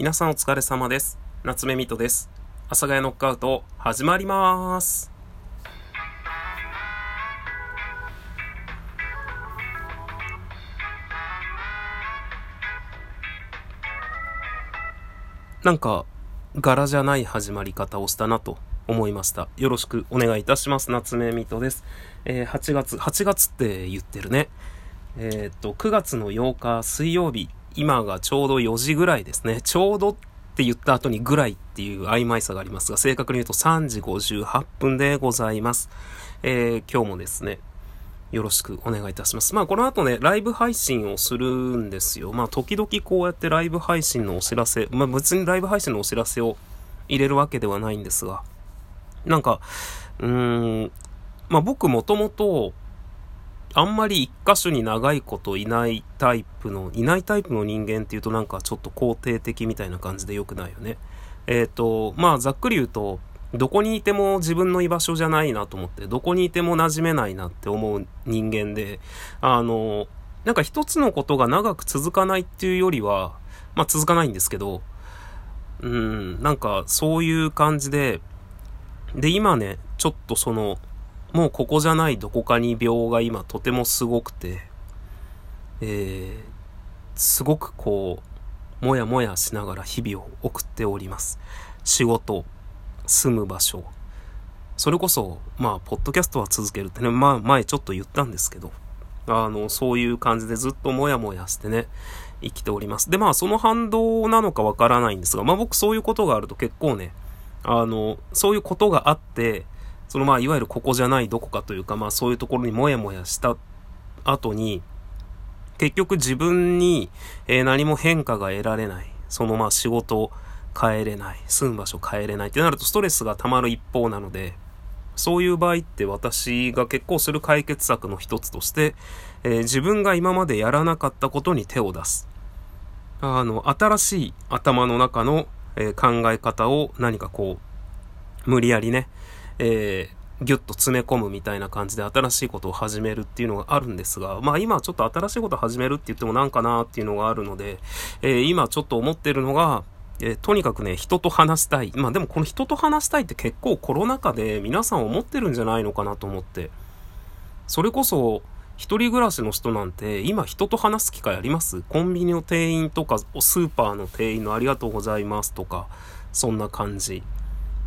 皆さんお疲れ様です。夏目みとです。阿佐ヶ谷ノックアウト、始まります。なんか、柄じゃない始まり方をしたなと思いました。よろしくお願いいたします。夏目みとです。えー、8月、8月って言ってるね。えー、っと、9月の8日水曜日、今がちょうど4時ぐらいですね。ちょうどって言った後にぐらいっていう曖昧さがありますが、正確に言うと3時58分でございます。えー、今日もですね、よろしくお願いいたします。まあこの後ね、ライブ配信をするんですよ。まあ時々こうやってライブ配信のお知らせ、まあ別にライブ配信のお知らせを入れるわけではないんですが、なんか、うーん、まあ僕もともと、あんまり一箇所に長いこといないタイプの、いないタイプの人間っていうとなんかちょっと肯定的みたいな感じで良くないよね。えっ、ー、と、まあざっくり言うと、どこにいても自分の居場所じゃないなと思って、どこにいても馴染めないなって思う人間で、あの、なんか一つのことが長く続かないっていうよりは、まあ続かないんですけど、うん、なんかそういう感じで、で、今ね、ちょっとその、もうここじゃないどこかに病が今とてもすごくて、えー、すごくこう、もやもやしながら日々を送っております。仕事、住む場所、それこそ、まあ、ポッドキャストは続けるってね、まあ、前ちょっと言ったんですけど、あの、そういう感じでずっともやもやしてね、生きております。で、まあ、その反動なのかわからないんですが、まあ僕そういうことがあると結構ね、あの、そういうことがあって、そのまあ、いわゆるここじゃないどこかというか、まあそういうところにもやもやした後に、結局自分に、えー、何も変化が得られない。そのまあ仕事を変えれない。住む場所変えれないってなるとストレスが溜まる一方なので、そういう場合って私が結構する解決策の一つとして、えー、自分が今までやらなかったことに手を出す。あの、新しい頭の中の、えー、考え方を何かこう、無理やりね、えー、ギュッと詰め込むみたいな感じで新しいことを始めるっていうのがあるんですが、まあ今ちょっと新しいこと始めるって言ってもなんかなっていうのがあるので、えー、今ちょっと思ってるのが、えー、とにかくね、人と話したい。まあでもこの人と話したいって結構コロナ禍で皆さん思ってるんじゃないのかなと思って。それこそ、一人暮らしの人なんて今人と話す機会あります？コンビニの店員とかスーパーの店員のありがとうございますとか、そんな感じ。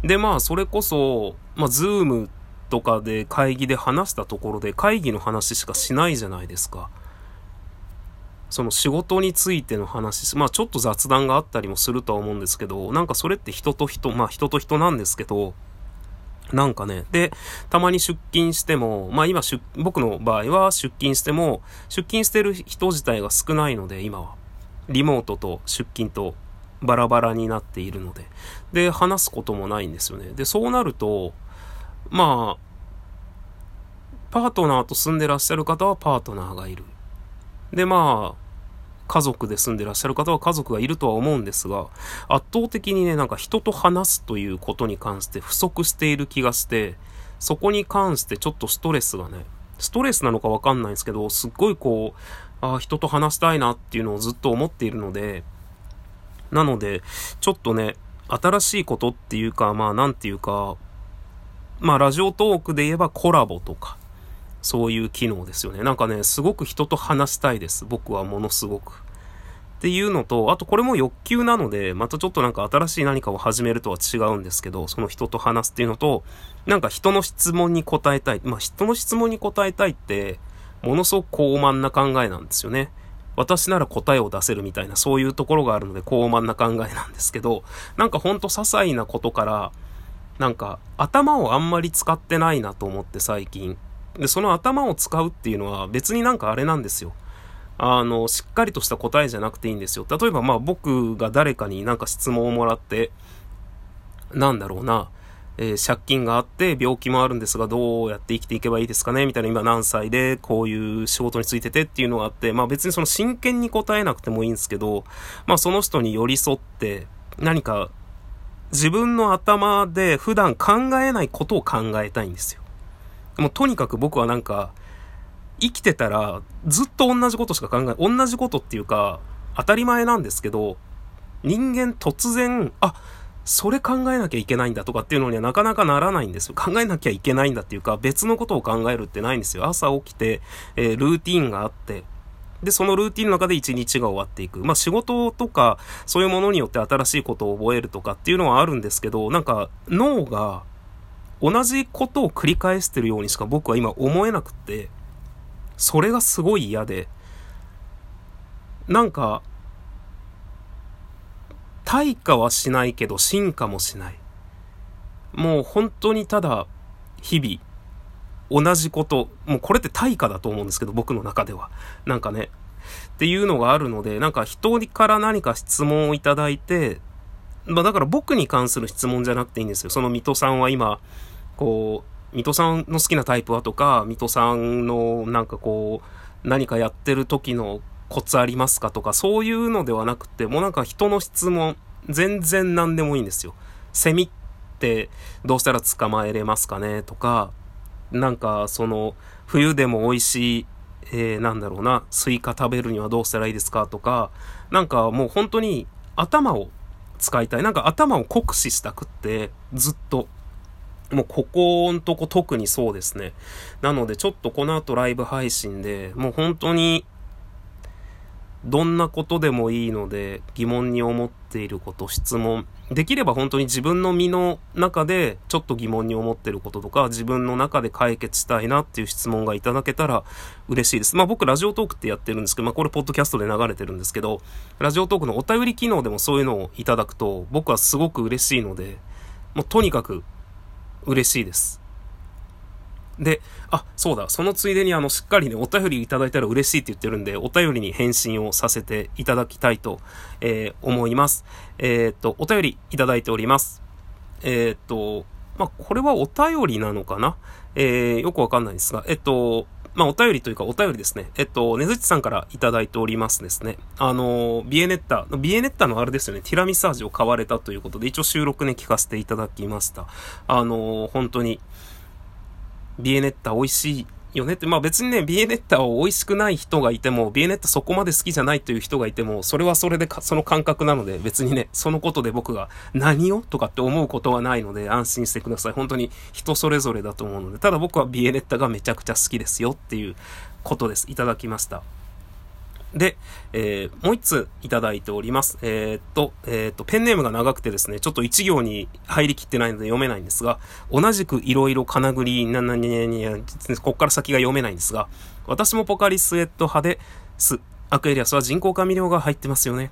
で、まあ、それこそ、まあ、ズームとかで会議で話したところで会議の話しかしないじゃないですか。その仕事についての話、まあちょっと雑談があったりもするとは思うんですけど、なんかそれって人と人、まあ人と人なんですけど、なんかね、で、たまに出勤しても、まあ今僕の場合は出勤しても、出勤してる人自体が少ないので、今は。リモートと出勤とバラバラになっているので。で、話すこともないんですよね。で、そうなると、まあ、パートナーと住んでらっしゃる方はパートナーがいる。で、まあ、家族で住んでらっしゃる方は家族がいるとは思うんですが、圧倒的にね、なんか人と話すということに関して不足している気がして、そこに関してちょっとストレスがね、ストレスなのかわかんないんですけど、すっごいこう、ああ、人と話したいなっていうのをずっと思っているので、なので、ちょっとね、新しいことっていうか、まあなんていうか、まあラジオトークで言えばコラボとか、そういう機能ですよね。なんかね、すごく人と話したいです。僕はものすごく。っていうのと、あとこれも欲求なので、またちょっとなんか新しい何かを始めるとは違うんですけど、その人と話すっていうのと、なんか人の質問に答えたい。まあ人の質問に答えたいって、ものすごく高慢な考えなんですよね。私なら答えを出せるみたいな、そういうところがあるので、高慢な考えなんですけど、なんかほんと些細なことから、なんか頭をあんまり使ってないなと思って最近。で、その頭を使うっていうのは別になんかあれなんですよ。あの、しっかりとした答えじゃなくていいんですよ。例えばまあ僕が誰かになんか質問をもらって、なんだろうな、えー、借金があって病気もあるんですがどうやって生きていけばいいですかね？みたいな今何歳でこういう仕事についててっていうのがあって、まあ別にその真剣に答えなくてもいいんですけど、まあその人に寄り添って何か自分の頭で普段考えないことを考えたいんですよ。もうとにかく僕はなんか生きてたらずっと同じことしか考え、同じことっていうか当たり前なんですけど、人間突然、あ、それ考えなきゃいけないんだとかっていうのにはなかなかならないんですよ。考えなきゃいけないんだっていうか、別のことを考えるってないんですよ。朝起きて、えー、ルーティンがあって、で、そのルーティンの中で一日が終わっていく。まあ仕事とか、そういうものによって新しいことを覚えるとかっていうのはあるんですけど、なんか脳が同じことを繰り返してるようにしか僕は今思えなくって、それがすごい嫌で、なんか、退化はしないけど進化もしない。もう本当にただ、日々、同じこと、もうこれって対価だと思うんですけど、僕の中では。なんかね、っていうのがあるので、なんか人から何か質問をいただいて、まあだから僕に関する質問じゃなくていいんですよ。その水戸さんは今、こう、水戸さんの好きなタイプはとか、水戸さんのなんかこう、何かやってる時のコツありますかとか、そういうのではなくて、もうなんか人の質問、全然何でもいいんですよ。セミってどうしたら捕まえれますかねとか、なんか、その、冬でも美味しい、えー、なんだろうな、スイカ食べるにはどうしたらいいですかとか、なんかもう本当に頭を使いたい。なんか頭を酷使したくって、ずっと。もうここんとこ特にそうですね。なのでちょっとこの後ライブ配信で、もう本当にどんなことでもいいので、疑問に思っていること、質問。できれば本当に自分の身の中でちょっと疑問に思ってることとか、自分の中で解決したいなっていう質問がいただけたら嬉しいです。まあ僕ラジオトークってやってるんですけど、まあこれポッドキャストで流れてるんですけど、ラジオトークのお便り機能でもそういうのをいただくと、僕はすごく嬉しいので、もうとにかく嬉しいです。で、あ、そうだ、そのついでにあの、しっかりね、お便りいただいたら嬉しいって言ってるんで、お便りに返信をさせていただきたいと、えー、思います。えー、っと、お便りいただいております。えー、っと、まあ、これはお便りなのかな？えー、よくわかんないですが、えっと、まあ、お便りというかお便りですね。えっと、ねずちさんからいただいておりますですね。あの、ビエネッタ、ビエネッタのあれですよね、ティラミサージを買われたということで、一応収録ね、聞かせていただきました。あの、本当に、ビエネッタ美味しいよねって、まあ別にね、ビエネッタを美味しくない人がいても、ビエネッタそこまで好きじゃないという人がいても、それはそれでかその感覚なので、別にね、そのことで僕が何をとかって思うことはないので、安心してください。本当に人それぞれだと思うので、ただ僕はビエネッタがめちゃくちゃ好きですよっていうことです。いただきました。で、えー、もう一ついただいております。えー、っと、えー、っと、ペンネームが長くてですね、ちょっと一行に入りきってないので読めないんですが、同じくいろいろ金繰り、な、な、にににこっから先が読めないんですが、私もポカリスエット派で、す、アクエリアスは人工甘味料が入ってますよね。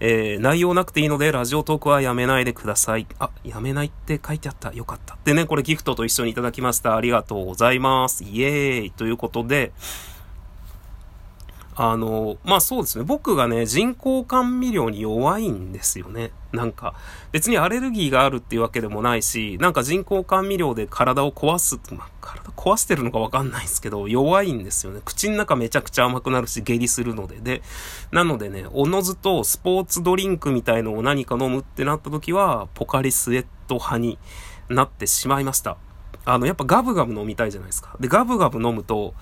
えー、内容なくていいので、ラジオトークはやめないでください。あ、やめないって書いてあった。よかった。でね、これギフトと一緒にいただきました。ありがとうございます。イエーイということで、あの、まあそうですね。僕がね、人工甘味料に弱いんですよね。なんか、別にアレルギーがあるっていうわけでもないし、なんか人工甘味料で体を壊す、まあ、体壊してるのかわかんないですけど、弱いんですよね。口の中めちゃくちゃ甘くなるし、下痢するので。で、なのでね、おのずとスポーツドリンクみたいのを何か飲むってなった時は、ポカリスエット派になってしまいました。あの、やっぱガブガブ飲みたいじゃないですか。で、ガブガブ飲むと、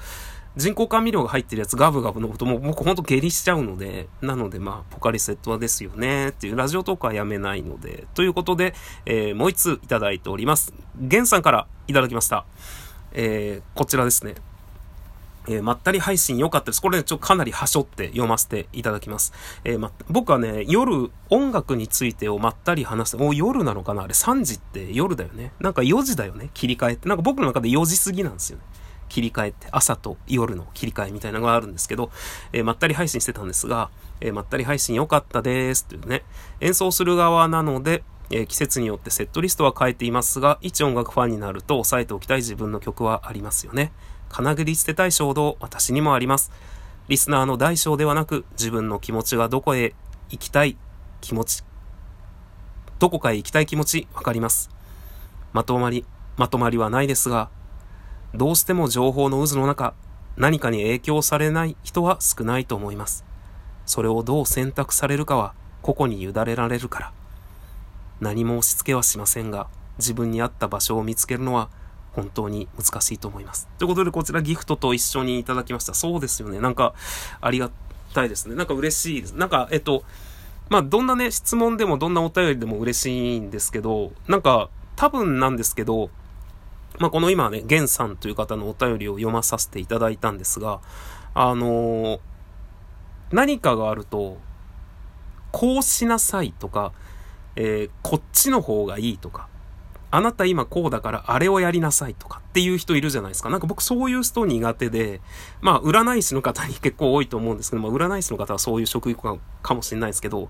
人工甘味料が入ってるやつガブガブ飲むともう僕ほんと下痢しちゃうので、なのでまあ、ポカリセットはですよねっていうラジオトークはやめないので、ということで、えー、もう一ついただいております。ゲンさんからいただきました。えー、こちらですね。えー、まったり配信良かったです。これね、ちょっとかなりはしょって読ませていただきます。えー、ま、僕はね、夜、音楽についてをまったり話す。もう夜なのかな？あれ3時って夜だよね。なんか4時だよね？切り替えって。なんか僕の中で4時過ぎなんですよね。切り替えて、朝と夜の切り替えみたいなのがあるんですけど、えー、まったり配信してたんですが、えー、まったり配信良かったですっていうね、演奏する側なので、えー、季節によってセットリストは変えていますが、一音楽ファンになると押さえておきたい自分の曲はありますよね。金繰り捨てたい衝動、私にもあります。リスナーの大小ではなく、自分の気持ちがどこへ行きたい気持ち、どこかへ行きたい気持ち、わかります。まとまり、まとまりはないですが、どうしても情報の渦の中、何かに影響されない人は少ないと思います。それをどう選択されるかは個々に委ねられるから。何も押し付けはしませんが、自分に合った場所を見つけるのは本当に難しいと思います。ということで、こちらギフトと一緒にいただきました。そうですよね。なんか、ありがたいですね。なんか嬉しいです。なんか、えっと、まあ、どんなね、質問でもどんなお便りでも嬉しいんですけど、なんか、多分なんですけど、まあ、この今ね、ゲンさんという方のお便りを読まさせていただいたんですが、あのー、何かがあると、こうしなさいとか、えー、こっちの方がいいとか、あなた今こうだからあれをやりなさいとかっていう人いるじゃないですか。なんか僕そういう人苦手で、まあ占い師の方に結構多いと思うんですけど、まあ占い師の方はそういう職業かもしれないですけど、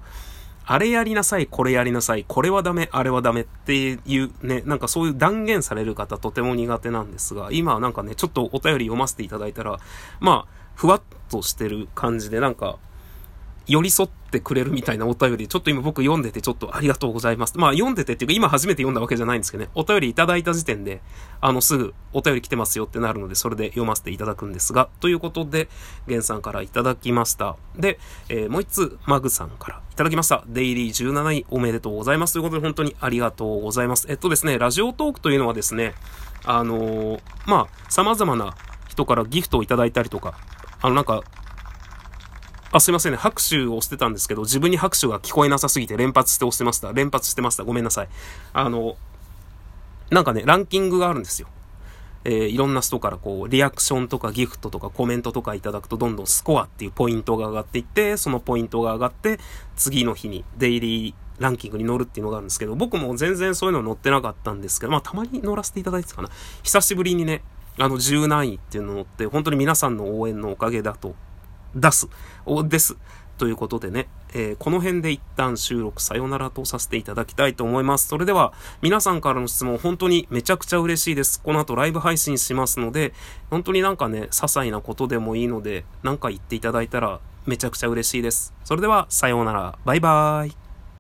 あれやりなさい、これやりなさい、これはダメ、あれはダメっていうね、なんかそういう断言される方とても苦手なんですが、今はなんかね、ちょっとお便り読ませていただいたら、まあ、ふわっとしてる感じで、なんか、寄り添ってくれるみたいなお便り、ちょっと今僕読んでてちょっとありがとうございます。まあ読んでてっていうか今初めて読んだわけじゃないんですけどね、お便りいただいた時点で、あのすぐお便り来てますよってなるので、それで読ませていただくんですが、ということで、ゲンさんからいただきました。で、えー、もう一つ、マグさんからいただきました。デイリー17位おめでとうございます。ということで本当にありがとうございます。えっとですね、ラジオトークというのはですね、あのー、まあ、様々な人からギフトをいただいたりとか、あのなんか、あ、すいませんね。拍手をしてたんですけど、自分に拍手が聞こえなさすぎて連発して押してました。連発してました。ごめんなさい。あの、なんかね、ランキングがあるんですよ。えー、いろんな人からこう、リアクションとかギフトとかコメントとかいただくと、どんどんスコアっていうポイントが上がっていって、そのポイントが上がって、次の日にデイリーランキングに乗るっていうのがあるんですけど、僕も全然そういうの乗ってなかったんですけど、まあたまに乗らせていただいてたかな。久しぶりにね、あの10何位っていうの乗って、本当に皆さんの応援のおかげだと出す、です。ということでね、えー、この辺で一旦収録さよならとさせていただきたいと思います。それでは、皆さんからの質問本当にめちゃくちゃ嬉しいです。この後ライブ配信しますので、本当になんかね、些細なことでもいいので、なんか言っていただいたらめちゃくちゃ嬉しいです。それでは、さようなら。バイバーイ。